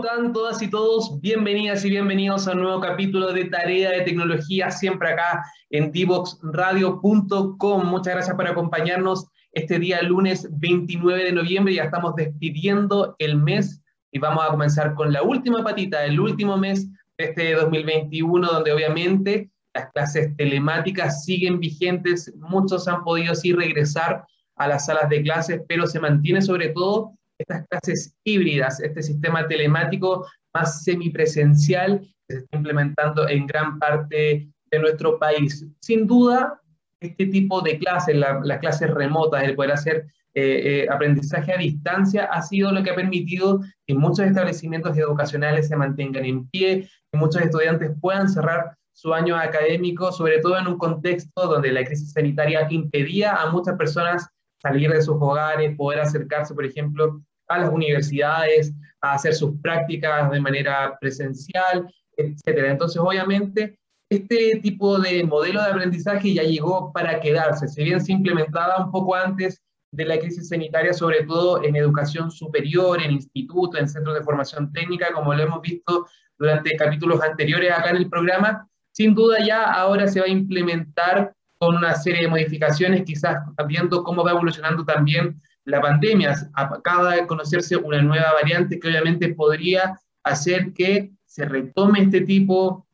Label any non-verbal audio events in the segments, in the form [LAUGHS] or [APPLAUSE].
¿Cómo están todas y todos? Bienvenidas y bienvenidos a un nuevo capítulo de Tarea de Tecnología, siempre acá en divoxradio.com. Muchas gracias por acompañarnos este día lunes 29 de noviembre. Ya estamos despidiendo el mes y vamos a comenzar con la última patita, el último mes de este 2021, donde obviamente las clases telemáticas siguen vigentes. Muchos han podido sí regresar a las salas de clases, pero se mantiene sobre todo estas clases híbridas, este sistema telemático más semipresencial que se está implementando en gran parte de nuestro país. Sin duda, este tipo de clases, las clases remotas, el poder hacer eh, eh, aprendizaje a distancia, ha sido lo que ha permitido que muchos establecimientos educacionales se mantengan en pie, que muchos estudiantes puedan cerrar su año académico, sobre todo en un contexto donde la crisis sanitaria impedía a muchas personas salir de sus hogares, poder acercarse, por ejemplo, a las universidades, a hacer sus prácticas de manera presencial, etcétera. Entonces, obviamente, este tipo de modelo de aprendizaje ya llegó para quedarse, si bien se implementaba un poco antes de la crisis sanitaria, sobre todo en educación superior, en institutos, en centros de formación técnica, como lo hemos visto durante capítulos anteriores acá en el programa, sin duda ya ahora se va a implementar con una serie de modificaciones, quizás viendo cómo va evolucionando también la pandemia. Acaba de conocerse una nueva variante que obviamente podría hacer que se retome este tipo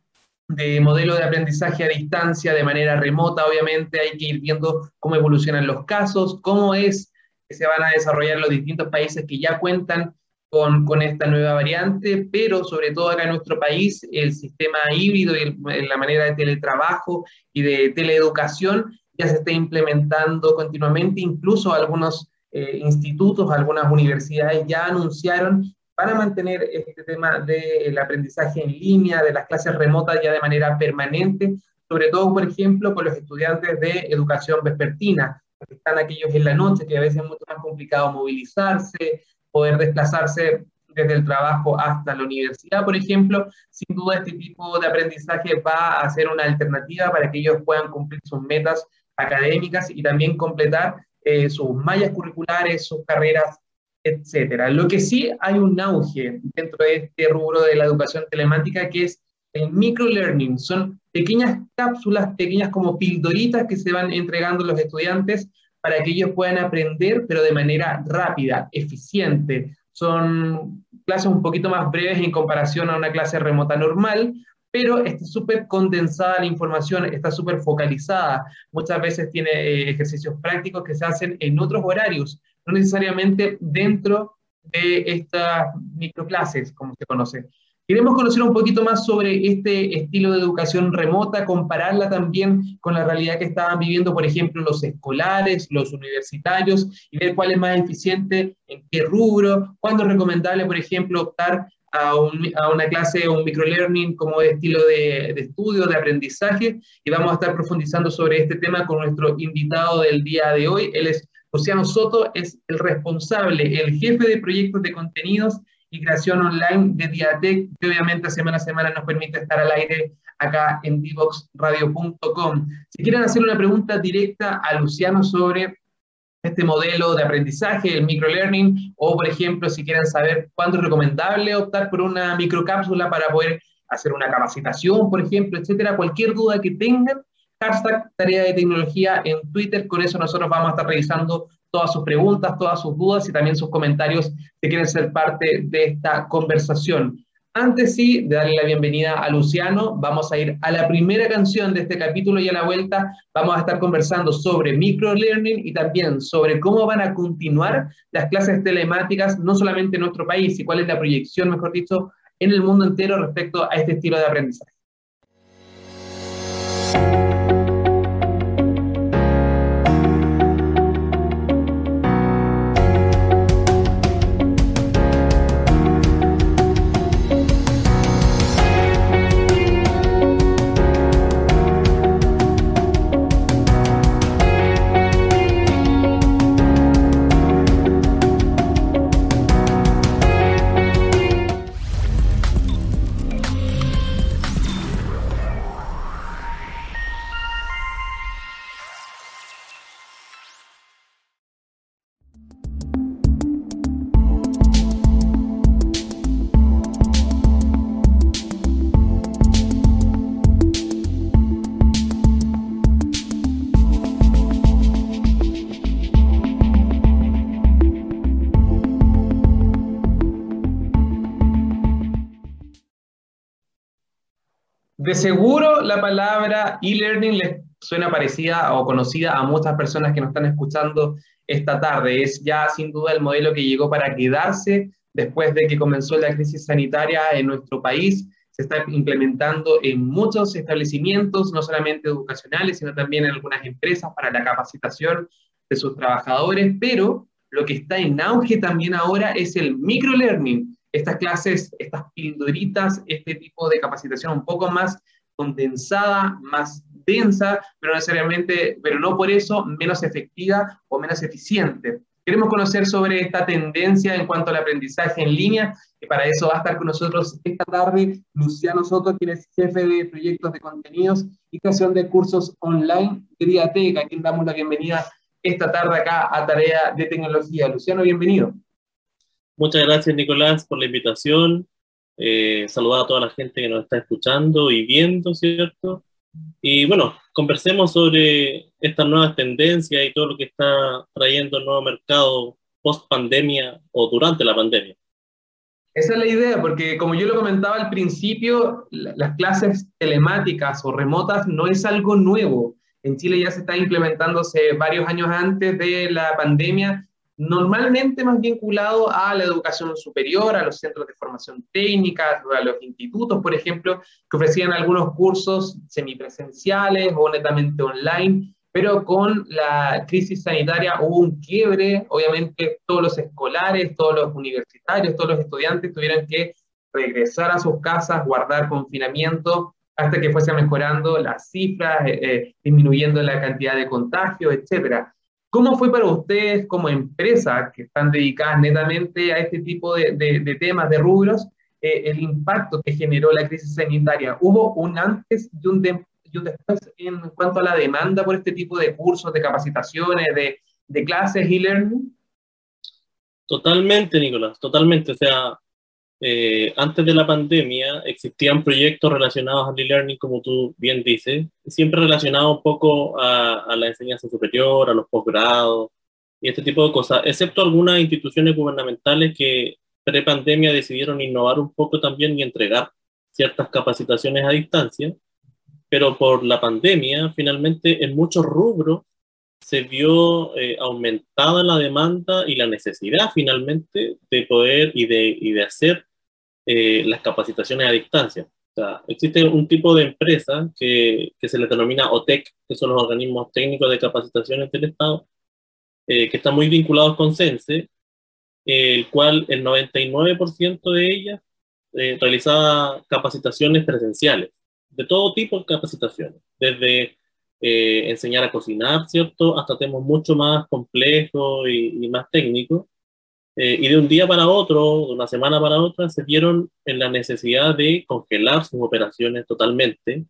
de modelo de aprendizaje a distancia de manera remota. Obviamente hay que ir viendo cómo evolucionan los casos, cómo es que se van a desarrollar los distintos países que ya cuentan con, esta nueva variante, pero sobre todo acá en nuestro país el sistema híbrido y la manera de teletrabajo y de teleeducación ya se está implementando continuamente, incluso algunos eh, institutos, algunas universidades ya anunciaron para mantener este tema del aprendizaje en línea, de las clases remotas ya de manera permanente, sobre todo, por ejemplo, con los estudiantes de educación vespertina, que están aquellos en la noche, que a veces es mucho más complicado movilizarse, poder desplazarse desde el trabajo hasta la universidad, por ejemplo, sin duda este tipo de aprendizaje va a ser una alternativa para que ellos puedan cumplir sus metas académicas y también completar eh, sus mallas curriculares, sus carreras, etcétera. Lo que sí hay un auge dentro de este rubro de la educación telemática que es el microlearning. Son pequeñas cápsulas, pequeñas como pildoritas que se van entregando los estudiantes para que ellos puedan aprender, pero de manera rápida, eficiente. Son clases un poquito más breves en comparación a una clase remota normal, pero está súper condensada la información, está súper focalizada. Muchas veces tiene eh, ejercicios prácticos que se hacen en otros horarios, no necesariamente dentro de estas microclases, como se conoce. Queremos conocer un poquito más sobre este estilo de educación remota, compararla también con la realidad que estaban viviendo, por ejemplo, los escolares, los universitarios, y ver cuál es más eficiente, en qué rubro, cuándo es recomendable, por ejemplo, optar a, una clase, un microlearning como estilo de, de, estudio, de aprendizaje, y vamos a estar profundizando sobre este tema con nuestro invitado del día de hoy. Él es Luciano Soto, es el responsable, el jefe de proyectos de contenidos y creación online de Diatec, que obviamente semana a semana nos permite estar al aire acá en divoxradio.com. Si quieren hacer una pregunta directa a Luciano sobre este modelo de aprendizaje, el microlearning, o por ejemplo, si quieren saber cuándo es recomendable optar por una microcápsula para poder hacer una capacitación, por ejemplo, etcétera, cualquier duda que tengan, hashtag tarea de tecnología en Twitter, con eso nosotros vamos a estar revisando todas sus preguntas, todas sus dudas y también sus comentarios si quieren ser parte de esta conversación. Antes sí de darle la bienvenida a Luciano, vamos a ir a la primera canción de este capítulo y a la vuelta vamos a estar conversando sobre microlearning y también sobre cómo van a continuar las clases telemáticas, no solamente en nuestro país, y cuál es la proyección, mejor dicho, en el mundo entero respecto a este estilo de aprendizaje. De seguro la palabra e-learning les suena parecida o conocida a muchas personas que nos están escuchando esta tarde. Es ya sin duda el modelo que llegó para quedarse después de que comenzó la crisis sanitaria en nuestro país. Se está implementando en muchos establecimientos, no solamente educacionales, sino también en algunas empresas para la capacitación de sus trabajadores, pero lo que está en auge también ahora es el microlearning, estas clases, estas pildoritas, este tipo de capacitación un poco más condensada, más densa, pero necesariamente, pero no por eso menos efectiva o menos eficiente. Queremos conocer sobre esta tendencia en cuanto al aprendizaje en línea y para eso va a estar con nosotros esta tarde Luciano Soto, quien es jefe de proyectos de contenidos y creación de cursos online de Diateca, quien damos la bienvenida esta tarde acá a Tarea de Tecnología. Luciano, bienvenido. Muchas gracias, Nicolás, por la invitación. Eh, saludar a toda la gente que nos está escuchando y viendo, ¿cierto? Y bueno, conversemos sobre estas nuevas tendencias y todo lo que está trayendo el nuevo mercado post pandemia o durante la pandemia. Esa es la idea, porque como yo lo comentaba al principio, las clases telemáticas o remotas no es algo nuevo. En Chile ya se está implementándose varios años antes de la pandemia normalmente más vinculado a la educación superior, a los centros de formación técnica, a los institutos, por ejemplo, que ofrecían algunos cursos semipresenciales o netamente online, pero con la crisis sanitaria hubo un quiebre, obviamente todos los escolares, todos los universitarios, todos los estudiantes tuvieron que regresar a sus casas, guardar confinamiento, hasta que fuese mejorando las cifras, eh, eh, disminuyendo la cantidad de contagios, etcétera. ¿Cómo fue para ustedes como empresa que están dedicadas netamente a este tipo de, temas, de rubros, eh, el impacto que generó la crisis sanitaria? ¿Hubo un antes y un, y un, después en cuanto a la demanda por este tipo de cursos, de capacitaciones, de clases y learning? Totalmente, Nicolás, totalmente. O sea, eh, antes de la pandemia existían proyectos relacionados al e-learning, como tú bien dices, siempre relacionados un poco a, la enseñanza superior, a los posgrados y este tipo de cosas, excepto algunas instituciones gubernamentales que pre-pandemia decidieron innovar un poco también y entregar ciertas capacitaciones a distancia, pero por la pandemia, finalmente en muchos rubros se vio eh, aumentada la demanda y la necesidad finalmente de poder y de, y de hacer eh, las capacitaciones a distancia. O sea, existe un tipo de empresa que, que, se le denomina OTEC, que son los organismos técnicos de capacitaciones del Estado, eh, que están muy vinculados con CENSE, el cual el 99% de ellas realizaba capacitaciones presenciales, de todo tipo de capacitaciones, desde eh, enseñar a cocinar, ¿cierto? Hasta temas mucho más complejos y, más técnicos. Eh, y de un día para otro, de una semana para otra, se vieron en la necesidad de congelar sus operaciones totalmente,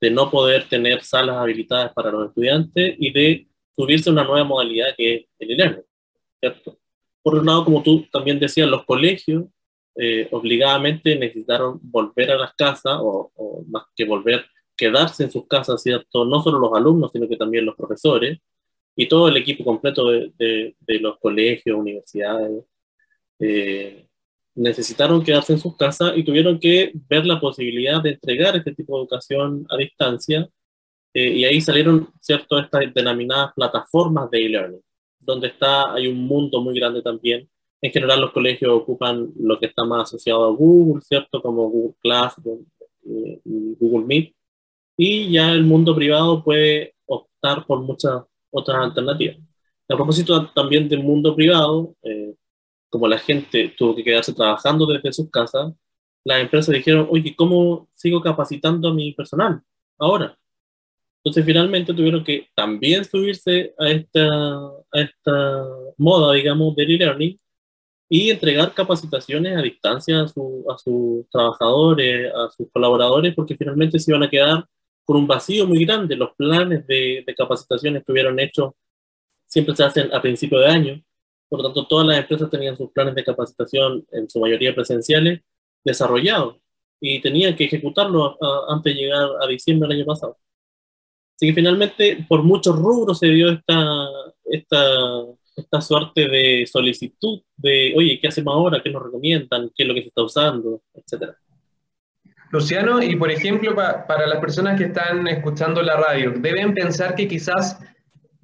de no poder tener salas habilitadas para los estudiantes y de subirse a una nueva modalidad que es el e ¿cierto? Por un lado, como tú también decías, los colegios eh, obligadamente necesitaron volver a las casas, o, o, más que volver, quedarse en sus casas, ¿cierto? No solo los alumnos, sino que también los profesores y todo el equipo completo de, de, los colegios, universidades, eh, necesitaron quedarse en sus casas y tuvieron que ver la posibilidad de entregar este tipo de educación a distancia. Eh, y ahí salieron, ¿cierto?, estas denominadas plataformas de e-learning, donde está, hay un mundo muy grande también. En general, los colegios ocupan lo que está más asociado a Google, ¿cierto?, como Google Classroom, eh, Google Meet y ya el mundo privado puede optar por muchas otras alternativas. A propósito también del mundo privado, eh, como la gente tuvo que quedarse trabajando desde sus casas, las empresas dijeron, oye, ¿cómo sigo capacitando a mi personal ahora? Entonces finalmente tuvieron que también subirse a esta, a esta moda, digamos, del e-learning y entregar capacitaciones a distancia a, a sus trabajadores, a sus colaboradores, porque finalmente se iban a quedar con un vacío muy grande. Los planes de, de capacitación estuvieron hechos, siempre se hacen a principio de año, por lo tanto todas las empresas tenían sus planes de capacitación, en su mayoría presenciales, desarrollados y tenían que ejecutarlos antes de llegar a diciembre del año pasado. Así que finalmente, por muchos rubros se dio esta, esta, esta suerte de solicitud de, oye, ¿qué hacemos ahora? ¿Qué nos recomiendan? ¿Qué es lo que se está usando? Etcétera. Luciano, y por ejemplo, para las personas que están escuchando la radio, deben pensar que quizás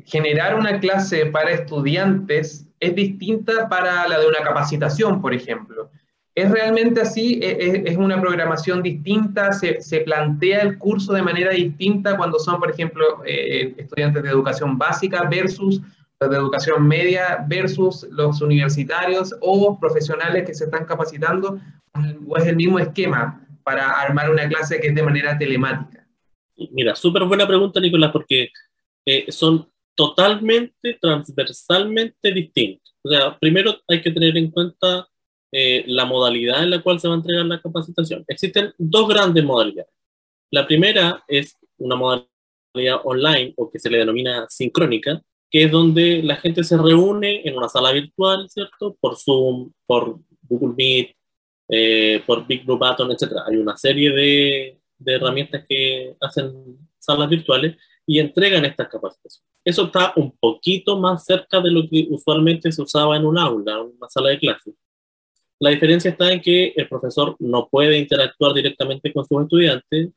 generar una clase para estudiantes es distinta para la de una capacitación, por ejemplo. ¿Es realmente así? ¿E-, e-, ¿Es, una programación distinta? ¿Se, ¿Se, plantea el curso de manera distinta cuando son, por ejemplo, eh, estudiantes de educación básica versus los de educación media versus los universitarios o profesionales que se están capacitando? ¿O es el mismo esquema para armar una clase que es de manera telemática? Mira, súper buena pregunta, Nicolás, porque eh, son totalmente, transversalmente distintos. O sea, primero hay que tener en cuenta eh, la modalidad en la cual se va a entregar la capacitación. Existen dos grandes modalidades. La primera es una modalidad online o que se le denomina sincrónica, que es donde la gente se reúne en una sala virtual, ¿cierto? Por Zoom, por Google Meet, eh, por Big Blue Button, etc. Hay una serie de, de herramientas que hacen salas virtuales y entregan estas capacitaciones. Eso está un poquito más cerca de lo que usualmente se usaba en un aula, una sala de clases. La diferencia está en que el profesor no puede interactuar directamente con sus estudiantes,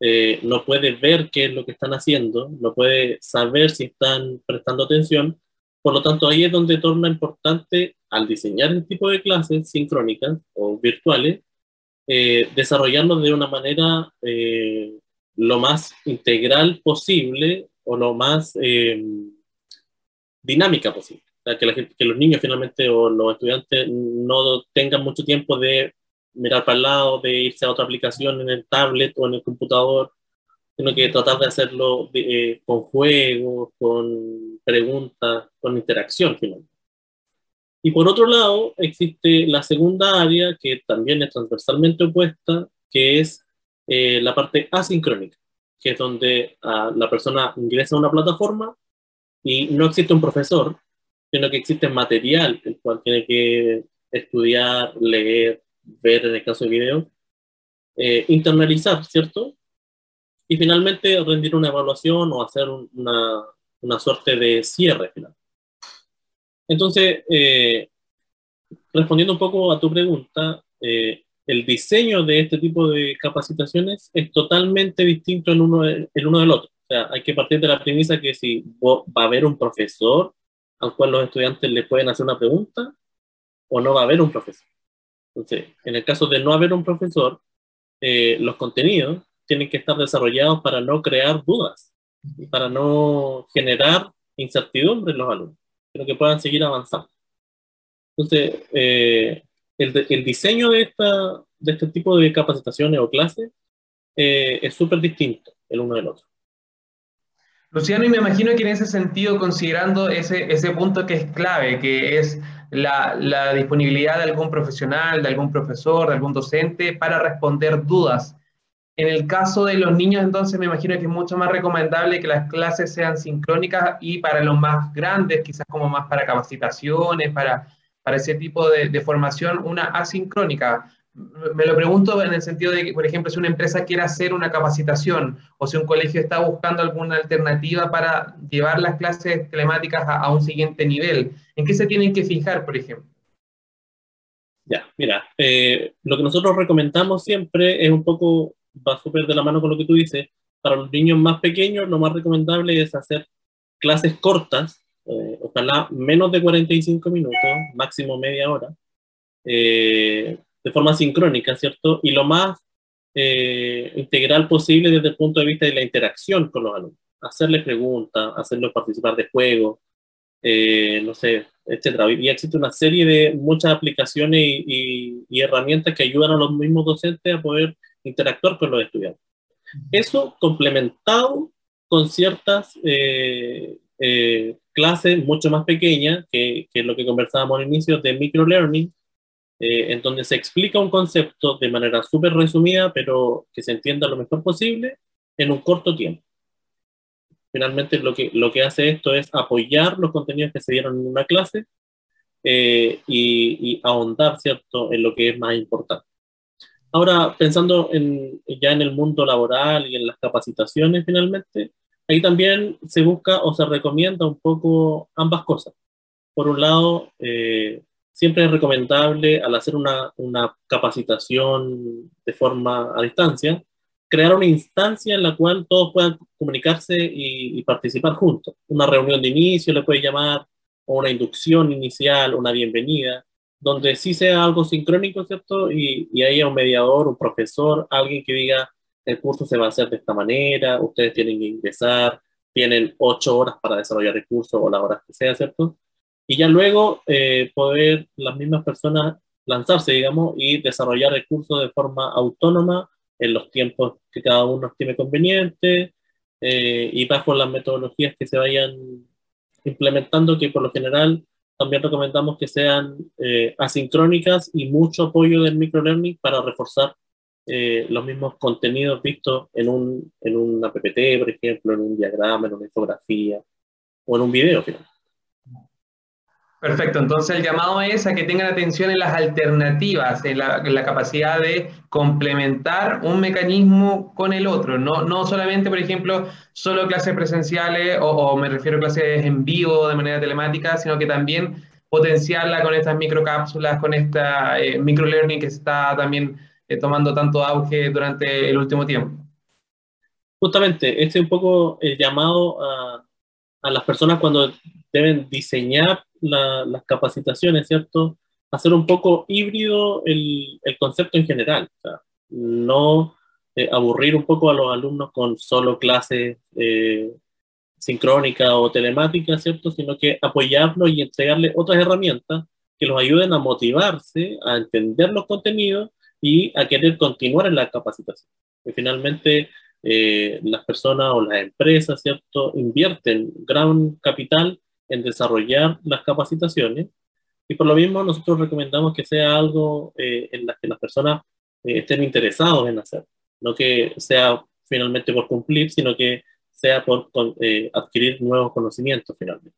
eh, no puede ver qué es lo que están haciendo, no puede saber si están prestando atención. Por lo tanto, ahí es donde torna importante al diseñar este tipo de clases sincrónicas o virtuales, eh, de una manera eh, lo más integral posible o lo más eh, dinámica posible. que, que los niños finalmente o los estudiantes no tengan mucho tiempo de mirar para el lado, de irse a otra aplicación en el tablet o en el computador, sino que tratar de hacerlo eh, con juegos, con preguntas, con interacción finalmente. Y por otro lado, existe la segunda área que también es transversalmente opuesta, que es eh, la parte asincrónica, que es donde ah, la persona ingresa a una plataforma y no existe un profesor, sino que existe material, el cual tiene que estudiar, leer, ver en el caso de video, eh, internalizar, ¿cierto? Y finalmente rendir una evaluación o hacer una, una suerte de cierre final. Entonces, eh, respondiendo un poco a tu pregunta, eh, el diseño de este tipo de capacitaciones es totalmente distinto en uno, el uno del otro. O sea, hay que partir de la premisa que si va a haber un profesor al cual los estudiantes le pueden hacer una pregunta o no va a haber un profesor. Entonces, en el caso de no haber un profesor, eh, los contenidos tienen que estar desarrollados para no crear dudas, para no generar incertidumbre en los alumnos, pero que puedan seguir avanzando. Entonces, eh, el, diseño de, esta, de este tipo de capacitaciones o clases eh, es súper distinto el uno del otro. Luciano, y me imagino que en ese sentido, considerando ese, ese punto que es clave, que es la, la, disponibilidad de algún profesional, de algún profesor, de algún docente para responder dudas. En el caso de los niños, entonces, me imagino que es mucho más recomendable que las clases sean sincrónicas y para los más grandes, quizás como más para capacitaciones, para para ese tipo de, formación una asincrónica. Me lo pregunto en el sentido de que, por ejemplo, si una empresa quiere hacer una capacitación o si un colegio está buscando alguna alternativa para llevar las clases telemáticas a, un siguiente nivel, ¿en qué se tienen que fijar, por ejemplo? Ya, mira, eh, lo que nosotros recomendamos siempre es un poco, va súper de la mano con lo que tú dices, para los niños más pequeños lo más recomendable es hacer clases cortas eh, ojalá menos de 45 minutos, máximo media hora, eh, de forma sincrónica, ¿cierto? Y lo más eh, integral posible desde el punto de vista de la interacción con los alumnos. Hacerles preguntas, hacerlos participar de juegos, no sé, etcétera. Y existe una serie de muchas aplicaciones y, y, herramientas que ayudan a los mismos docentes a poder interactuar con los estudiantes. Eso complementado con ciertas eh, eh, clases mucho más pequeñas, que, lo que conversábamos al inicio, de microlearning, eh, en donde se explica un concepto de manera súper resumida, pero que se entienda lo mejor posible en un corto tiempo. Finalmente, lo que, lo que hace esto es apoyar los contenidos que se dieron en una clase y, y, ahondar, ¿cierto?, en lo que es más importante. Ahora, pensando en, ya en el mundo laboral y en las capacitaciones, finalmente, ahí también se busca o se recomienda un poco ambas cosas. Por un lado, eh, siempre es recomendable al hacer una, una capacitación de forma a distancia, crear una instancia en la cual todos puedan comunicarse y, y, participar juntos. Una reunión de inicio le puede llamar, o una inducción inicial, una bienvenida, donde sí sea algo sincrónico, ¿cierto? Y, y haya un mediador, un profesor, alguien que diga, el curso se va a hacer de esta manera, ustedes tienen que ingresar, tienen ocho horas para desarrollar el curso o las horas que sea, ¿cierto? Y ya luego eh, poder las mismas personas lanzarse, digamos, y desarrollar el curso de forma autónoma en los tiempos que cada uno estime conveniente eh, y bajo las metodologías que se vayan implementando, que por lo general también recomendamos que sean eh, asincrónicas y mucho apoyo del microlearning para reforzar eh, los mismos contenidos vistos en, un, en una PPT, por ejemplo, en un diagrama, en una infografía o en un video. Perfecto, entonces el llamado es a que tengan atención en las alternativas, en la, capacidad de complementar un mecanismo con el otro, no, no solamente, por ejemplo, solo clases presenciales o, o, me refiero a clases en vivo de manera telemática, sino que también potenciarla con estas microcápsulas, con esta eh, microlearning que está también eh, tomando tanto auge durante el último tiempo. Justamente, este es un poco el llamado a, a las personas cuando deben diseñar la, las capacitaciones, ¿cierto? Hacer un poco híbrido el, el concepto en general, o sea, no eh, aburrir un poco a los alumnos con solo clases eh, sincrónicas o telemáticas, ¿cierto? Sino que apoyarlos y entregarles otras herramientas que los ayuden a motivarse, a entender los contenidos y a querer continuar en la capacitación. Y finalmente, eh, las personas o las empresas, ¿cierto?, invierten gran capital en desarrollar las capacitaciones. Y por lo mismo nosotros recomendamos que sea algo eh, en la que las personas eh, estén interesados en hacer, no que sea finalmente por cumplir, sino que sea por eh, adquirir nuevos conocimientos finalmente.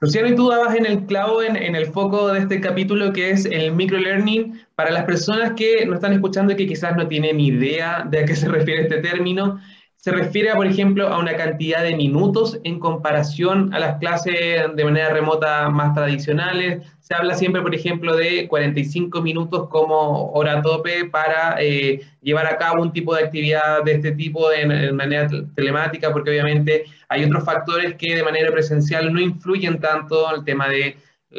Luciano, y tú dabas en el clavo, en, en, el foco de este capítulo, que es el microlearning, para las personas que nos están escuchando y que quizás no tienen idea de a qué se refiere este término se refiere, por ejemplo, a una cantidad de minutos en comparación a las clases de manera remota más tradicionales. Se habla siempre, por ejemplo, de 45 minutos como hora tope para eh, llevar a cabo un tipo de actividad de este tipo de, de manera telemática, porque obviamente hay otros factores que de manera presencial no influyen tanto el tema de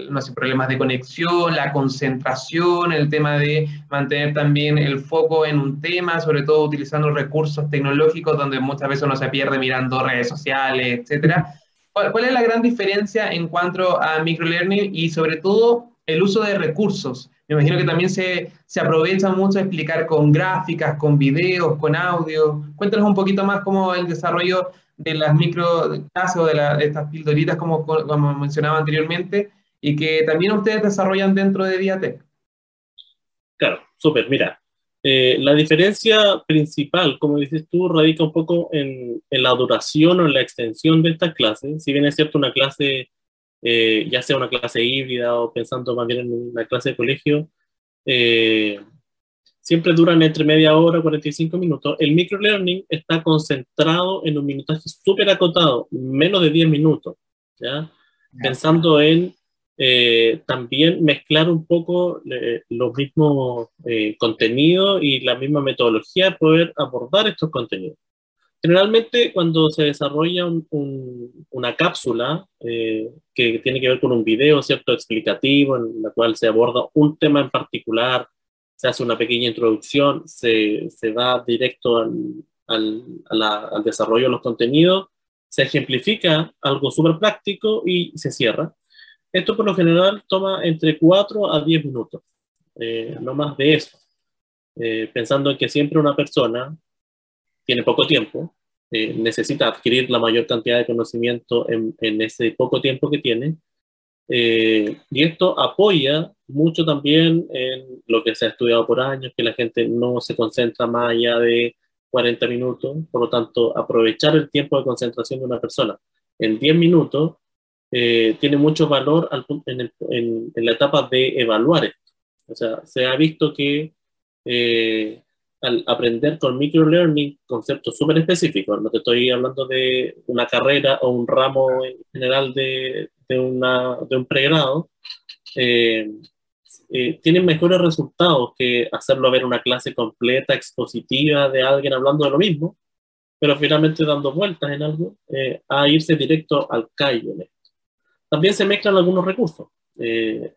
no sé, problemas de conexión, la concentración, el tema de mantener también el foco en un tema, sobre todo utilizando recursos tecnológicos donde muchas veces uno se pierde mirando redes sociales, etcétera. ¿Cuál, ¿Cuál, es la gran diferencia en cuanto a microlearning y sobre todo el uso de recursos? Me imagino que también se, se aprovecha mucho explicar con gráficas, con videos, con audio. Cuéntanos un poquito más cómo el desarrollo de las micro clases o de, la, de estas pildoritas, como, como mencionaba anteriormente, y que también ustedes desarrollan dentro de Diatec. Claro, súper. Mira, eh, la diferencia principal, como dices tú, radica un poco en, en, la duración o en la extensión de esta clase. Si bien es cierto una clase, eh, ya sea una clase híbrida o pensando más bien en una clase de colegio, eh, siempre duran entre media hora y 45 minutos. El microlearning está concentrado en un minutaje súper acotado, menos de 10 minutos, ¿ya? Pensando en eh, también mezclar un poco eh, los mismos eh, contenidos y la misma metodología de poder abordar estos contenidos. Generalmente cuando se desarrolla un, un, una cápsula eh, que tiene que ver con un video cierto explicativo en la cual se aborda un tema en particular, se hace una pequeña introducción, se, se va directo al, al, al desarrollo de los contenidos, se ejemplifica algo súper práctico y se cierra esto por lo general toma entre 4 a 10 minutos, eh, no más de eso. Eh, pensando en que siempre una persona tiene poco tiempo, eh, necesita adquirir la mayor cantidad de conocimiento en, en ese poco tiempo que tiene, eh, y esto apoya mucho también en lo que se ha estudiado por años, que la gente no se concentra más allá de 40 minutos, por lo tanto, aprovechar el tiempo de concentración de una persona en 10 minutos eh, tiene mucho valor al, en, el, en, en, la etapa de evaluar esto. O sea, se ha visto que eh, al aprender con microlearning conceptos súper específicos, no te estoy hablando de una carrera o un ramo en general de, de, una, de un pregrado, eh, eh, tienen mejores resultados que hacerlo ver una clase completa, expositiva de alguien hablando de lo mismo, pero finalmente dando vueltas en algo, eh, a irse directo al callo. También se mezclan algunos recursos.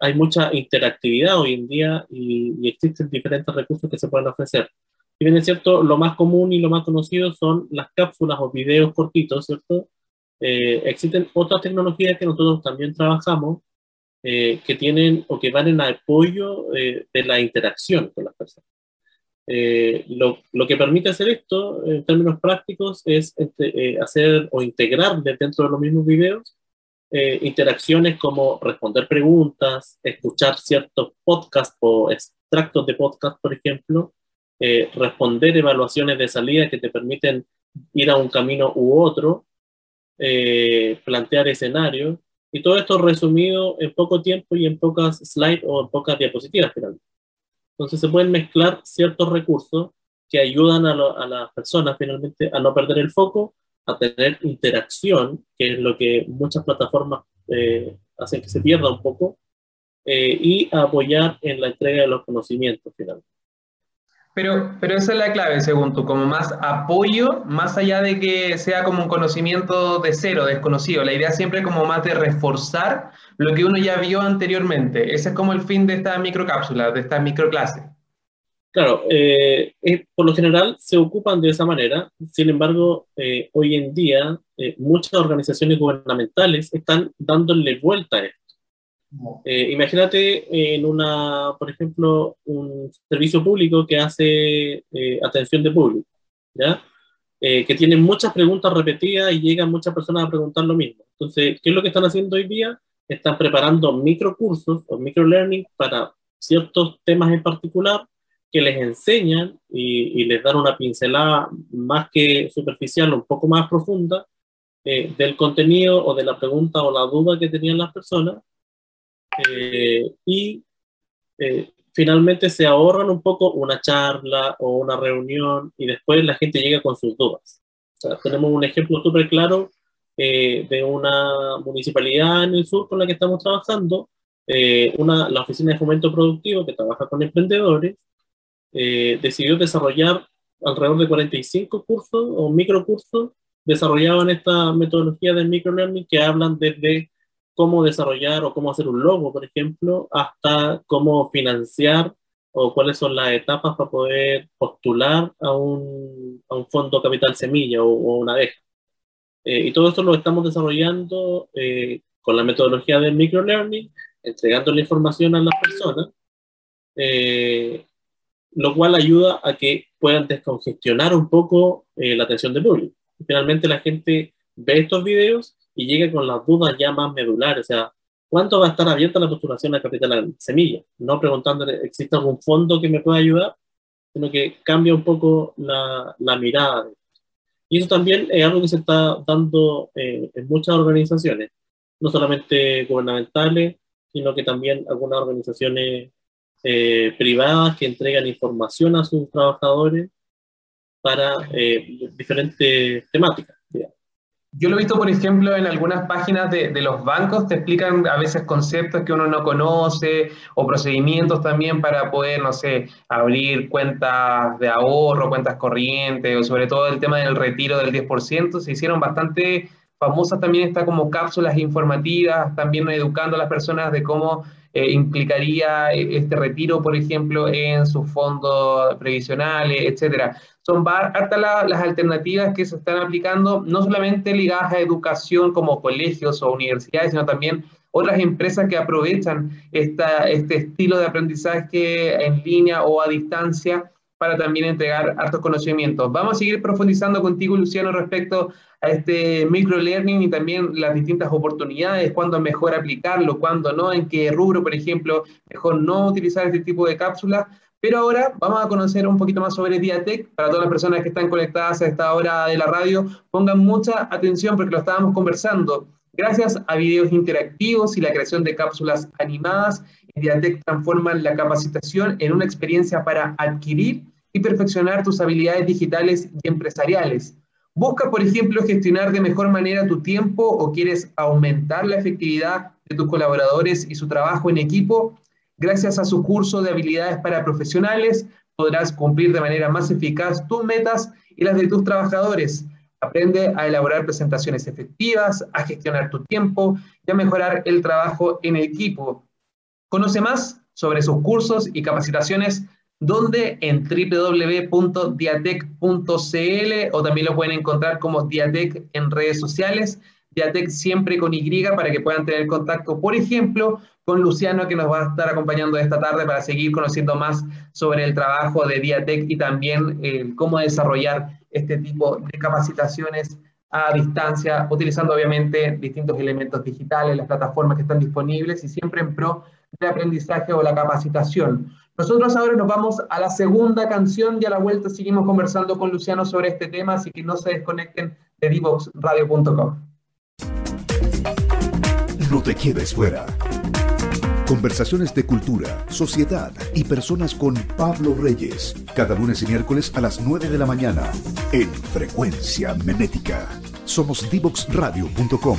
hay mucha interactividad hoy en día y, y, existen diferentes recursos que se pueden ofrecer. Y bien es cierto, lo más común y lo más conocido son las cápsulas o videos cortitos, ¿cierto? existen otras tecnologías que nosotros también trabajamos, eh, que tienen o que van en apoyo eh, de la interacción con las personas. Eh, lo, lo, que permite hacer esto, en términos prácticos, es este, hacer o integrar dentro de los mismos videos interacciones como responder preguntas, escuchar ciertos podcasts o extractos de podcast, por ejemplo, responder evaluaciones de salida que te permiten ir a un camino u otro, plantear escenarios y todo esto resumido en poco tiempo y en pocas slides o en pocas diapositivas finalmente. Entonces se pueden mezclar ciertos recursos que ayudan a, las personas finalmente a no perder el foco, a tener interacción, que es lo que muchas plataformas eh, hacen que se pierda un poco, eh, y a apoyar en la entrega de los conocimientos finalmente. Pero, pero esa es la clave, según tú, como más apoyo, más allá de que sea como un conocimiento de cero, desconocido. La idea siempre como más de reforzar lo que uno ya vio anteriormente. Ese es como el fin de esta microcápsula, de esta microclase. Claro, eh, por lo general se ocupan de esa manera. Sin embargo, eh, hoy en día eh, muchas organizaciones gubernamentales están dándole vuelta a esto. Eh, imagínate en una, por ejemplo, un servicio público que hace eh, atención de público, ¿ya? Eh, que tiene muchas preguntas repetidas y llegan muchas personas a preguntar lo mismo. Entonces, ¿qué es lo que están haciendo hoy día? Están preparando microcursos o microlearning para ciertos temas en particular que les enseñan y, y les dan una pincelada más que superficial, un poco más profunda del contenido o de la pregunta o la duda que tenían las personas eh, y eh, finalmente se ahorran un poco una charla o una reunión y después la gente llega con sus dudas. tenemos un ejemplo súper claro eh, de una municipalidad en el sur con la que estamos trabajando, una, la Oficina de Fomento Productivo que trabaja con emprendedores, decidió desarrollar alrededor de 45 cursos o microcursos desarrollados en esta metodología de microlearning que hablan desde cómo desarrollar o cómo hacer un logo, por ejemplo, hasta cómo financiar o cuáles son las etapas para poder postular a un, a un fondo capital semilla o, una abeja. Eh, y todo esto lo estamos desarrollando eh, con la metodología del microlearning, entregando la información a las personas, eh, lo cual ayuda a que puedan descongestionar un poco la atención del público. Finalmente la gente ve estos videos y llega con las dudas ya más medulares, o sea, ¿cuánto va a estar abierta la postulación a capital semilla? No preguntándole, ¿existe algún fondo que me pueda ayudar? Sino que cambia un poco la, la mirada. Y eso también es algo que se está dando eh, en muchas organizaciones, no solamente gubernamentales, sino que también algunas organizaciones eh, privadas que entregan información a sus trabajadores para eh, diferentes temáticas. Yo lo he visto, por ejemplo, en algunas páginas de, de, los bancos, te explican a veces conceptos que uno no conoce o procedimientos también para poder, no sé, abrir cuentas de ahorro, cuentas corrientes o sobre todo el tema del retiro del 10%. Se hicieron bastante famosas también estas como cápsulas informativas, también educando a las personas de cómo eh, implicaría este retiro, por ejemplo, en sus fondos previsionales, etcétera. Son hartas las alternativas que se están aplicando, no solamente ligadas a educación como colegios o universidades, sino también otras empresas que aprovechan este estilo de aprendizaje en línea o a distancia para también entregar hartos conocimientos. Vamos a seguir profundizando contigo, Luciano, respecto a este microlearning y también las distintas oportunidades, cuándo mejor aplicarlo, cuándo no, en qué rubro, por ejemplo, mejor no utilizar este tipo de cápsulas. Pero ahora vamos a conocer un poquito más sobre Diatec. Para todas las personas que están conectadas a esta hora de la radio, pongan mucha atención porque lo estábamos conversando. Gracias a videos interactivos y la creación de cápsulas animadas, Diatec transforma la capacitación en una experiencia para adquirir y perfeccionar tus habilidades digitales y empresariales. Busca, por ejemplo, gestionar de mejor manera tu tiempo o quieres aumentar la efectividad de tus colaboradores y su trabajo en equipo. Gracias a su curso de habilidades para profesionales, podrás cumplir de manera más eficaz tus metas y las de tus trabajadores. Aprende a elaborar presentaciones efectivas, a gestionar tu tiempo y a mejorar el trabajo en equipo. Conoce más sobre sus cursos y capacitaciones donde en www.diatec.cl o también lo pueden encontrar como Diatec en redes sociales, Diatec siempre con Y para que puedan tener contacto, por ejemplo, con Luciano que nos va a estar acompañando esta tarde para seguir conociendo más sobre el trabajo de Diatec y también eh, cómo desarrollar este tipo de capacitaciones a distancia, utilizando obviamente distintos elementos digitales, las plataformas que están disponibles y siempre en pro del aprendizaje o la capacitación. Nosotros ahora nos vamos a la segunda canción y a la vuelta seguimos conversando con Luciano sobre este tema, así que no se desconecten de divoxradio.com. No te quedes fuera. Conversaciones de cultura, sociedad y personas con Pablo Reyes. Cada lunes y miércoles a las 9 de la mañana en Frecuencia Memética. Somos divoxradio.com.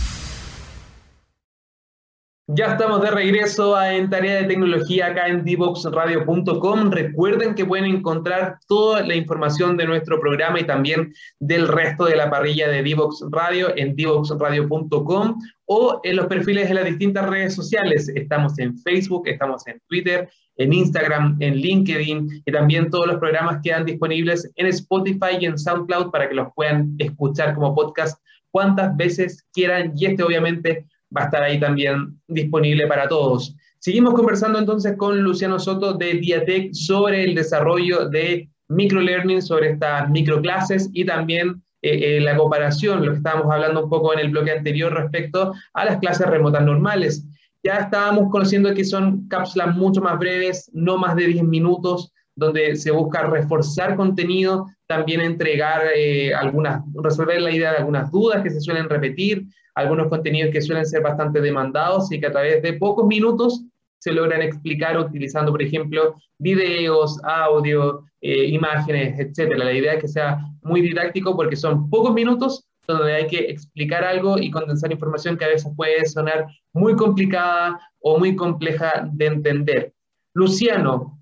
Ya estamos de regreso en Tarea de Tecnología acá en divoxradio.com. Recuerden que pueden encontrar toda la información de nuestro programa y también del resto de la parrilla de Divox Radio en divoxradio.com o en los perfiles de las distintas redes sociales. Estamos en Facebook, estamos en Twitter, en Instagram, en LinkedIn y también todos los programas quedan disponibles en Spotify y en SoundCloud para que los puedan escuchar como podcast cuantas veces quieran y este obviamente va a estar ahí también disponible para todos. Seguimos conversando entonces con Luciano Soto de Diatec sobre el desarrollo de microlearning, sobre estas microclases y también eh, eh, la comparación, lo que estábamos hablando un poco en el bloque anterior respecto a las clases remotas normales. Ya estábamos conociendo que son cápsulas mucho más breves, no más de 10 minutos, donde se busca reforzar contenido, también entregar eh, algunas, resolver la idea de algunas dudas que se suelen repetir, algunos contenidos que suelen ser bastante demandados y que a través de pocos minutos se logran explicar utilizando, por ejemplo, videos, audio, eh, imágenes, etc. La idea es que sea muy didáctico porque son pocos minutos donde hay que explicar algo y condensar información que a veces puede sonar muy complicada o muy compleja de entender. Luciano,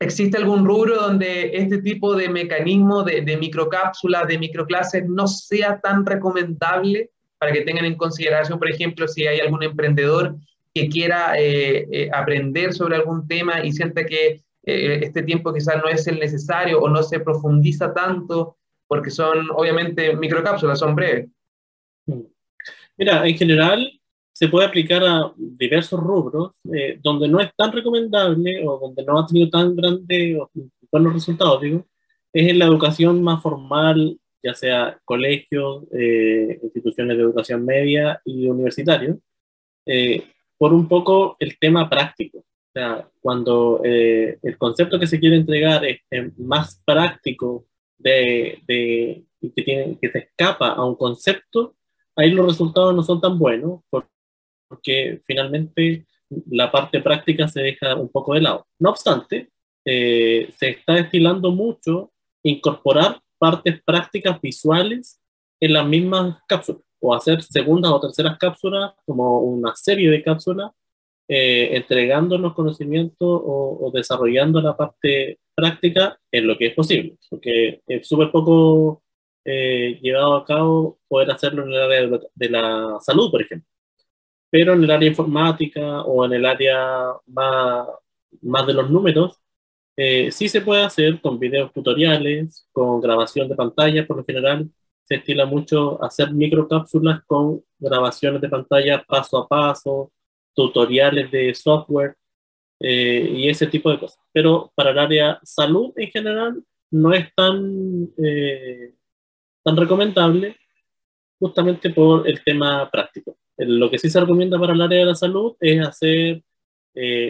¿existe algún rubro donde este tipo de mecanismo de, de microcápsulas, de microclases no sea tan recomendable? para que tengan en consideración, por ejemplo, si hay algún emprendedor que quiera eh, eh, aprender sobre algún tema y sienta que eh, este tiempo quizás no es el necesario o no se profundiza tanto, porque son obviamente microcápsulas, son breves. Mira, en general se puede aplicar a diversos rubros donde no es tan recomendable o donde no ha tenido tan grandes o buenos resultados, digo, es en la educación más formal ya sea colegios, eh, instituciones de educación media y universitarios, eh, por un poco el tema práctico. O sea, cuando eh, el concepto que se quiere entregar es, más práctico de, de, que, tiene, que se escapa a un concepto, ahí los resultados no son tan buenos porque finalmente la parte práctica se deja un poco de lado. No obstante, se está estilando mucho incorporar partes prácticas visuales en las mismas cápsulas, o hacer segundas o terceras cápsulas, como una serie de cápsulas, eh, entregando los conocimientos o, desarrollando la parte práctica en lo que es posible, porque es súper poco eh, llevado a cabo poder hacerlo en el área de la salud, por ejemplo. Pero en el área informática o en el área más, de los números, eh, sí se puede hacer con videos tutoriales, con grabación de pantalla, por lo general se estila mucho hacer microcápsulas con grabaciones de pantalla paso a paso, tutoriales de software eh, y ese tipo de cosas. Pero para el área salud en general no es tan, eh, tan recomendable justamente por el tema práctico. Lo que sí se recomienda para el área de la salud es hacer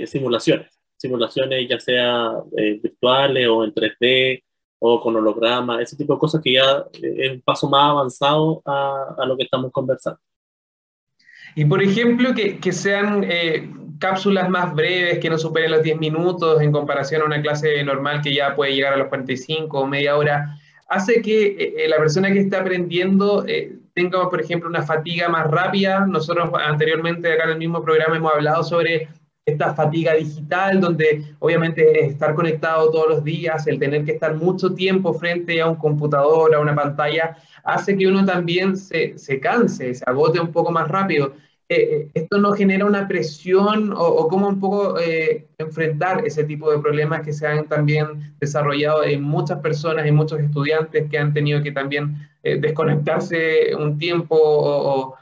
simulaciones, simulaciones ya sea virtuales o en 3D o con holograma, ese tipo de cosas que ya es un paso más avanzado a, a lo que estamos conversando. Y por ejemplo, que, que sean eh, cápsulas más breves, que no superen los 10 minutos en comparación a una clase normal que ya puede llegar a los 45 o media hora, hace que eh, la persona que está aprendiendo eh, tenga, por ejemplo, una fatiga más rápida. Nosotros anteriormente acá en el mismo programa hemos hablado sobre esta fatiga digital, donde obviamente estar conectado todos los días, el tener que estar mucho tiempo frente a un computador, a una pantalla, hace que uno también se, se canse, se agote un poco más rápido. Eh, eh, ¿Esto no genera una presión o, cómo un poco eh, enfrentar ese tipo de problemas que se han también desarrollado en muchas personas y muchos estudiantes que han tenido que también desconectarse un tiempo o,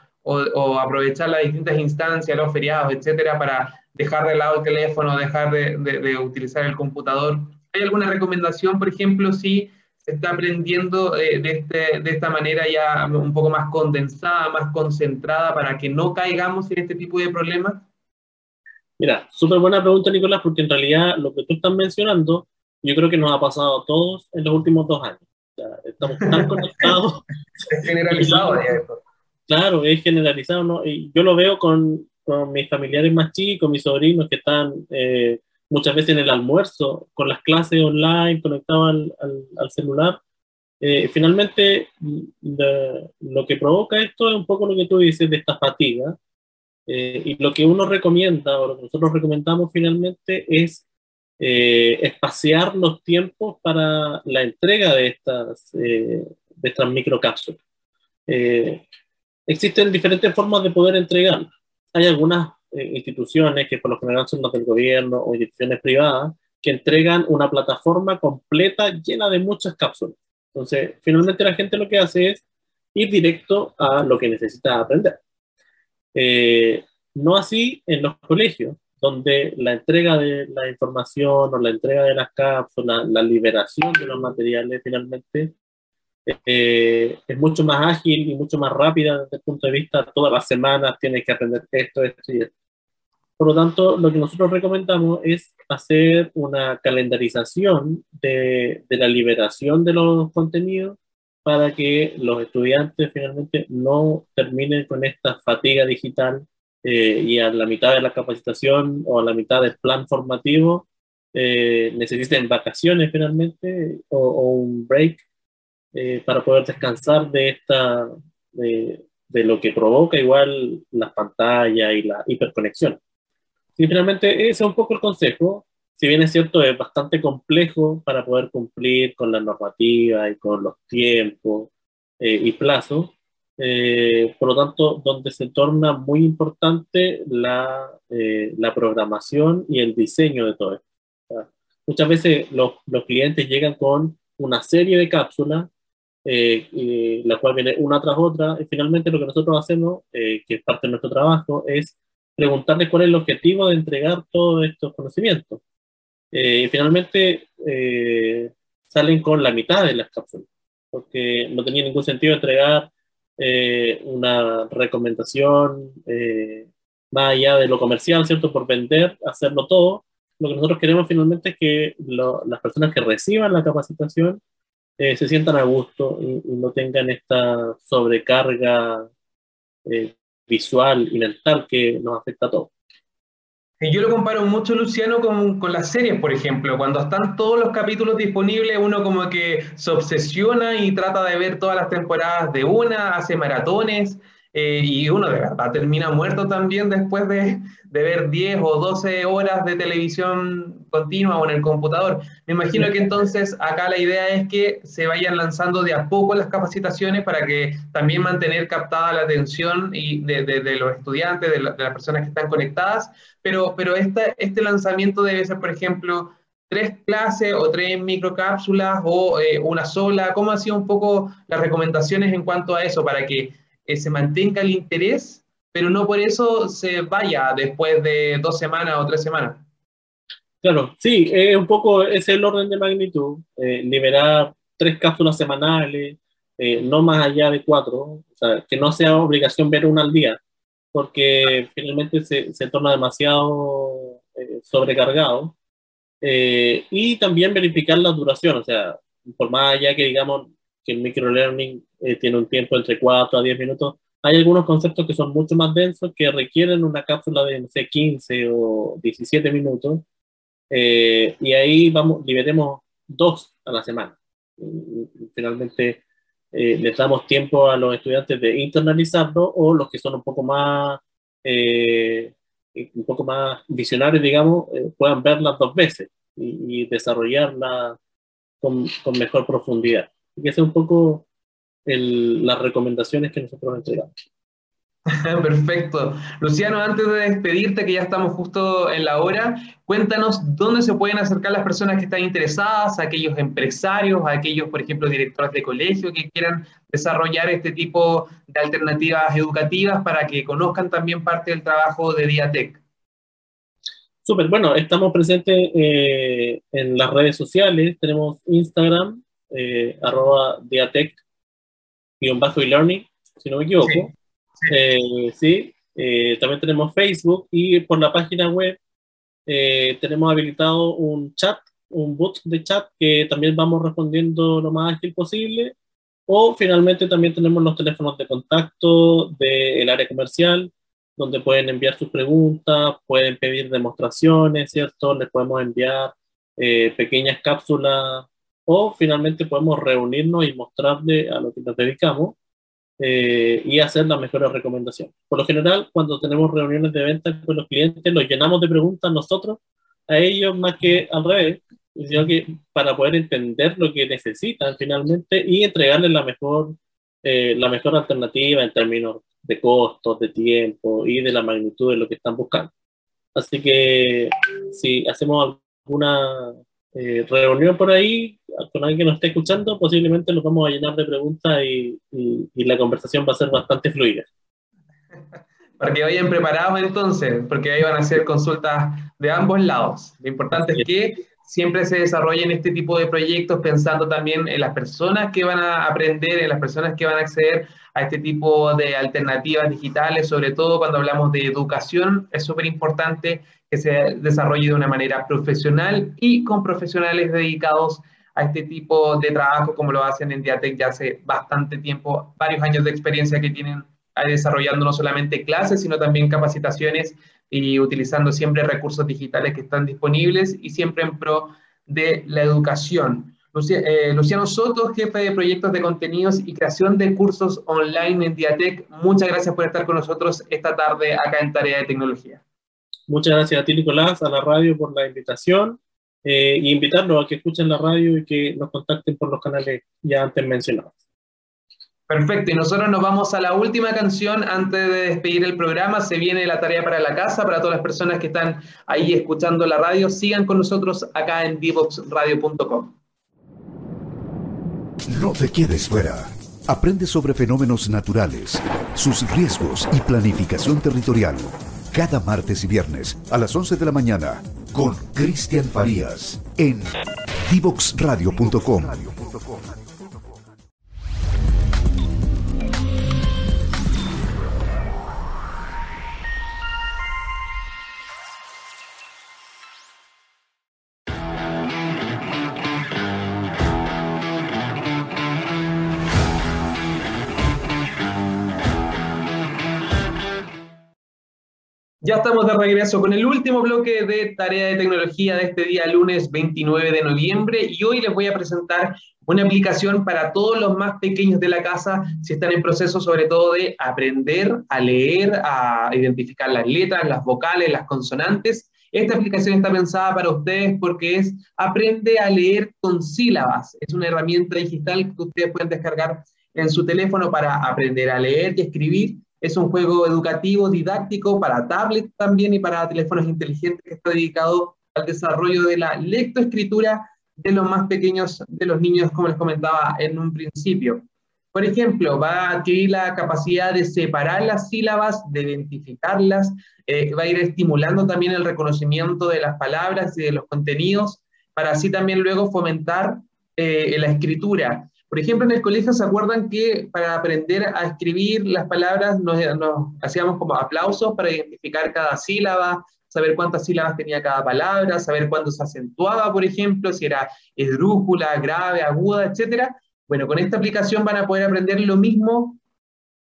aprovechar las distintas instancias, los feriados, etcétera, para dejar de lado el teléfono, dejar de, de, utilizar el computador. ¿Hay alguna recomendación, por ejemplo, si está aprendiendo eh, de, este, de, esta manera ya un poco más condensada, más concentrada, para que no caigamos en este tipo de problemas? Mira, súper buena pregunta, Nicolás, porque en realidad lo que tú estás mencionando, yo creo que nos ha pasado a todos en los últimos dos años. estamos tan [LAUGHS] conectados. es generalizado ya esto. Claro, es generalizado, ¿no? Y yo lo veo con, con mis familiares más chicos, mis sobrinos que están eh, muchas veces en el almuerzo, con las clases online, conectados al, celular. Eh, finalmente, lo que provoca esto es un poco lo que tú dices de esta fatiga. Eh, y lo que uno recomienda, o lo que nosotros recomendamos finalmente, es espaciar los tiempos para la entrega de estas, de estas microcápsulas. existen diferentes formas de poder entregarlas hay algunas eh, instituciones que por lo general son las del gobierno o instituciones privadas que entregan una plataforma completa llena de muchas cápsulas. Entonces, finalmente la gente lo que hace es ir directo a lo que necesita aprender. Eh, no así en los colegios, donde la entrega de la información o la entrega de las cápsulas, la liberación de los materiales finalmente eh, es mucho más ágil y mucho más rápida desde el punto de vista, todas las semanas tienes que aprender esto, esto y esto. Por lo tanto, lo que nosotros recomendamos es hacer una calendarización de, de la liberación de los contenidos para que los estudiantes finalmente no terminen con esta fatiga digital eh, y a la mitad de la capacitación o a la mitad del plan formativo eh, necesiten vacaciones finalmente o, o un break eh, para poder descansar de, esta, de, de, lo que provoca igual las pantallas y la hiperconexión. Y finalmente ese es un poco el consejo, si bien es cierto, es bastante complejo para poder cumplir con la normativa y con los tiempos eh, y plazos, eh, por lo tanto, donde se torna muy importante la, la programación y el diseño de todo esto. muchas veces los, los clientes llegan con una serie de cápsulas eh, la cual viene una tras otra, y finalmente lo que nosotros hacemos, eh, que es parte de nuestro trabajo, es preguntarles cuál es el objetivo de entregar todos estos conocimientos. Eh, y finalmente eh, salen con la mitad de las cápsulas, porque no tenía ningún sentido entregar una recomendación más allá de lo comercial, ¿cierto? Por vender, hacerlo todo. Lo que nosotros queremos finalmente es que las personas que reciban la capacitación eh, se sientan a gusto y, no tengan esta sobrecarga eh, visual y mental que nos afecta a todos. Yo lo comparo mucho, Luciano, con, con, las series, por ejemplo. Cuando están todos los capítulos disponibles, uno como que se obsesiona y trata de ver todas las temporadas de una, hace maratones. Eh, y uno de verdad termina muerto también después de, de, ver 10 o 12 horas de televisión continua o en el computador. Me imagino que entonces acá la idea es que se vayan lanzando de a poco las capacitaciones para que también mantener captada la atención y de, de, los estudiantes, de, las personas que están conectadas, pero, pero este, este lanzamiento debe ser, por ejemplo, tres clases o tres microcápsulas o eh, una sola. ¿Cómo han sido un poco las recomendaciones en cuanto a eso para que se mantenga el interés, pero no por eso se vaya después de dos semanas o tres semanas. Claro, sí, es un poco ese el orden de magnitud, eh, liberar tres cápsulas semanales, eh, no más allá de cuatro, o sea, que no sea obligación ver una al día, porque finalmente se, se torna demasiado eh, sobrecargado. Eh, y también verificar la duración, o sea, por más allá que digamos que el microlearning eh, tiene un tiempo entre 4 a 10 minutos, hay algunos conceptos que son mucho más densos que requieren una cápsula de, no sé, 15 o 17 minutos, y ahí vamos, liberemos dos a la semana. finalmente eh, les damos tiempo a los estudiantes de internalizarlo o los que son un poco más, eh, un poco más visionarios, digamos, eh, puedan verlas dos veces y, y desarrollarla con, con, mejor profundidad. Y que es un poco el, las recomendaciones que nosotros entregamos. [LAUGHS] Perfecto. Luciano, antes de despedirte, que ya estamos justo en la hora, cuéntanos dónde se pueden acercar las personas que están interesadas, aquellos empresarios, aquellos, por ejemplo, directores de colegio que quieran desarrollar este tipo de alternativas educativas para que conozcan también parte del trabajo de Diatec. Súper, bueno, estamos presentes eh, en las redes sociales, tenemos Instagram, eh, arroba Diatec-e-learning, si no me equivoco. Sí. Eh, sí, eh, también tenemos Facebook y por la página web eh, tenemos habilitado un chat, un bot de chat que también vamos respondiendo lo más ágil posible. O finalmente también tenemos los teléfonos de contacto del área comercial, donde pueden enviar sus preguntas, pueden pedir demostraciones, ¿cierto? Les podemos enviar pequeñas cápsulas o finalmente podemos reunirnos y mostrarle a lo que nos dedicamos eh, y hacer las mejores recomendaciones. Por lo general, cuando tenemos reuniones de venta con los clientes, los llenamos de preguntas nosotros a ellos más que al revés, sino que para poder entender lo que necesitan finalmente y entregarles la mejor, eh, la mejor alternativa en términos de costos, de tiempo y de la magnitud de lo que están buscando. Así que si hacemos alguna eh, reunión por ahí con alguien que nos esté escuchando, posiblemente nos vamos a llenar de preguntas y, y, y la conversación va a ser bastante fluida. [LAUGHS] Para que vayan preparados entonces, porque ahí van a hacer consultas de ambos lados. Lo importante es que siempre se desarrollen este tipo de proyectos pensando también en las personas que van a aprender, en las personas que van a acceder a este tipo de alternativas digitales, sobre todo cuando hablamos de educación, es súper importante que se desarrolle de una manera profesional y con profesionales dedicados a este tipo de trabajo como lo hacen en Diatec ya hace bastante tiempo, varios años de experiencia que tienen desarrollando no solamente clases, sino también capacitaciones y utilizando siempre recursos digitales que están disponibles y siempre en pro de la educación. Eh, Luciano Soto, jefe de proyectos de contenidos y creación de cursos online en Diatec, muchas gracias por estar con nosotros esta tarde acá en Tarea de Tecnología. Muchas gracias a ti, Nicolás, a la radio por la invitación eh, y invitarlos a que escuchen la radio y que nos contacten por los canales ya antes mencionados. Perfecto, y nosotros nos vamos a la última canción antes de despedir el programa. Se viene la tarea para la casa, para todas las personas que están ahí escuchando la radio. Sigan con nosotros acá en divoxradio.com. No te quedes fuera. Aprende sobre fenómenos naturales, sus riesgos y planificación territorial cada martes y viernes a las 11 de la mañana con Cristian Farías en divoxradio.com. Ya estamos de regreso con el último bloque de tarea de tecnología de este día lunes 29 de noviembre y hoy les voy a presentar una aplicación para todos los más pequeños de la casa si están en proceso sobre todo de aprender a leer, a identificar las letras, las vocales, las consonantes. Esta aplicación está pensada para ustedes porque es Aprende a leer con sílabas. Es una herramienta digital que ustedes pueden descargar en su teléfono para aprender a leer y escribir es un juego educativo, didáctico para tablets también y para teléfonos inteligentes que está dedicado al desarrollo de la lectoescritura de los más pequeños de los niños, como les comentaba en un principio. Por ejemplo, va a adquirir la capacidad de separar las sílabas, de identificarlas, eh, va a ir estimulando también el reconocimiento de las palabras y de los contenidos, para así también luego fomentar eh, la escritura. Por ejemplo, en el colegio se acuerdan que para aprender a escribir las palabras nos, hacíamos como aplausos para identificar cada sílaba, saber cuántas sílabas tenía cada palabra, saber cuándo se acentuaba, por ejemplo, si era esdrújula, grave, aguda, etc. Bueno, con esta aplicación van a poder aprender lo mismo,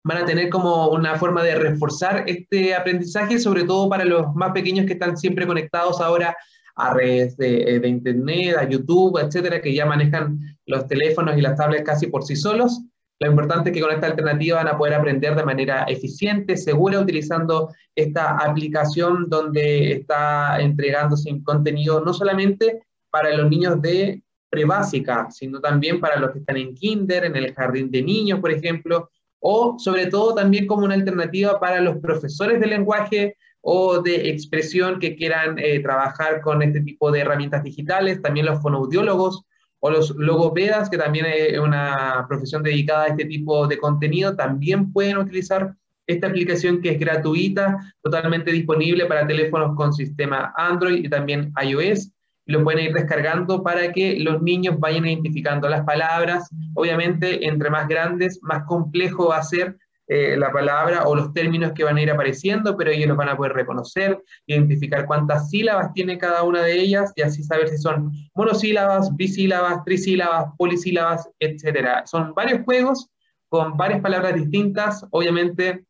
van a tener como una forma de reforzar este aprendizaje, sobre todo para los más pequeños que están siempre conectados ahora a redes de, de, internet, a YouTube, etcétera, que ya manejan los teléfonos y las tablets casi por sí solos. Lo importante es que con esta alternativa van a poder aprender de manera eficiente, segura, utilizando esta aplicación donde está entregándose contenido no solamente para los niños de prebásica, sino también para los que están en kinder, en el jardín de niños, por ejemplo, o sobre todo también como una alternativa para los profesores de lenguaje, o de expresión que quieran eh, trabajar con este tipo de herramientas digitales, también los fonoaudiólogos o los logopedas, que también es una profesión dedicada a este tipo de contenido, también pueden utilizar esta aplicación que es gratuita, totalmente disponible para teléfonos con sistema Android y también iOS. Lo pueden ir descargando para que los niños vayan identificando las palabras. Obviamente, entre más grandes, más complejo va a ser eh, la palabra o los términos que van a ir apareciendo, pero ellos los van a poder reconocer, identificar cuántas sílabas tiene cada una de ellas y así saber si son monosílabas, bisílabas, trisílabas, polisílabas, etc. Son varios juegos con varias palabras distintas, obviamente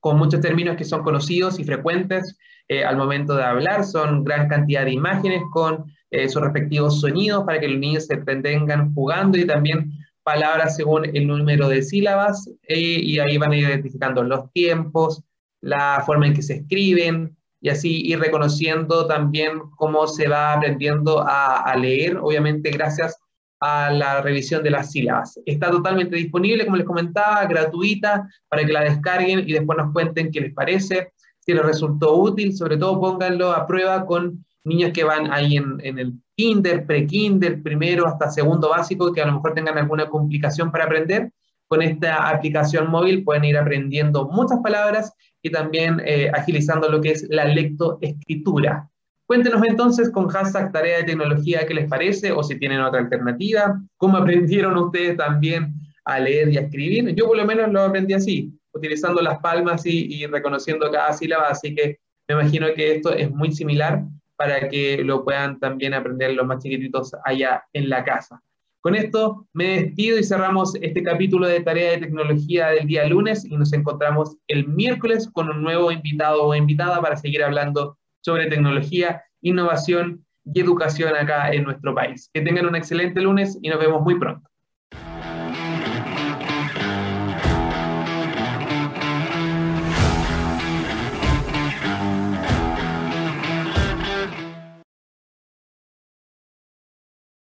con muchos términos que son conocidos y frecuentes eh, al momento de hablar, son gran cantidad de imágenes con eh, sus respectivos sonidos para que los niños se entretengan jugando y también palabras según el número de sílabas eh, y ahí van a ir identificando los tiempos, la forma en que se escriben y así ir reconociendo también cómo se va aprendiendo a, leer, obviamente gracias a la revisión de las sílabas. Está totalmente disponible, como les comentaba, gratuita, para que la descarguen y después nos cuenten qué les parece, si les resultó útil, sobre todo pónganlo a prueba con niños que van ahí en, en el kinder, pre-kinder, primero hasta segundo básico, que a lo mejor tengan alguna complicación para aprender, con esta aplicación móvil pueden ir aprendiendo muchas palabras y también eh, agilizando lo que es la lectoescritura. Cuéntenos entonces con hashtag tarea de tecnología qué les parece o si tienen otra alternativa, cómo aprendieron ustedes también a leer y a escribir. Yo por lo menos lo aprendí así, utilizando las palmas y, y reconociendo cada sílaba, así que me imagino que esto es muy similar para que lo puedan también aprender los más chiquititos allá en la casa. Con esto me despido y cerramos este capítulo de Tarea de Tecnología del día lunes y nos encontramos el miércoles con un nuevo invitado o invitada para seguir hablando sobre tecnología, innovación y educación acá en nuestro país. Que tengan un excelente lunes y nos vemos muy pronto.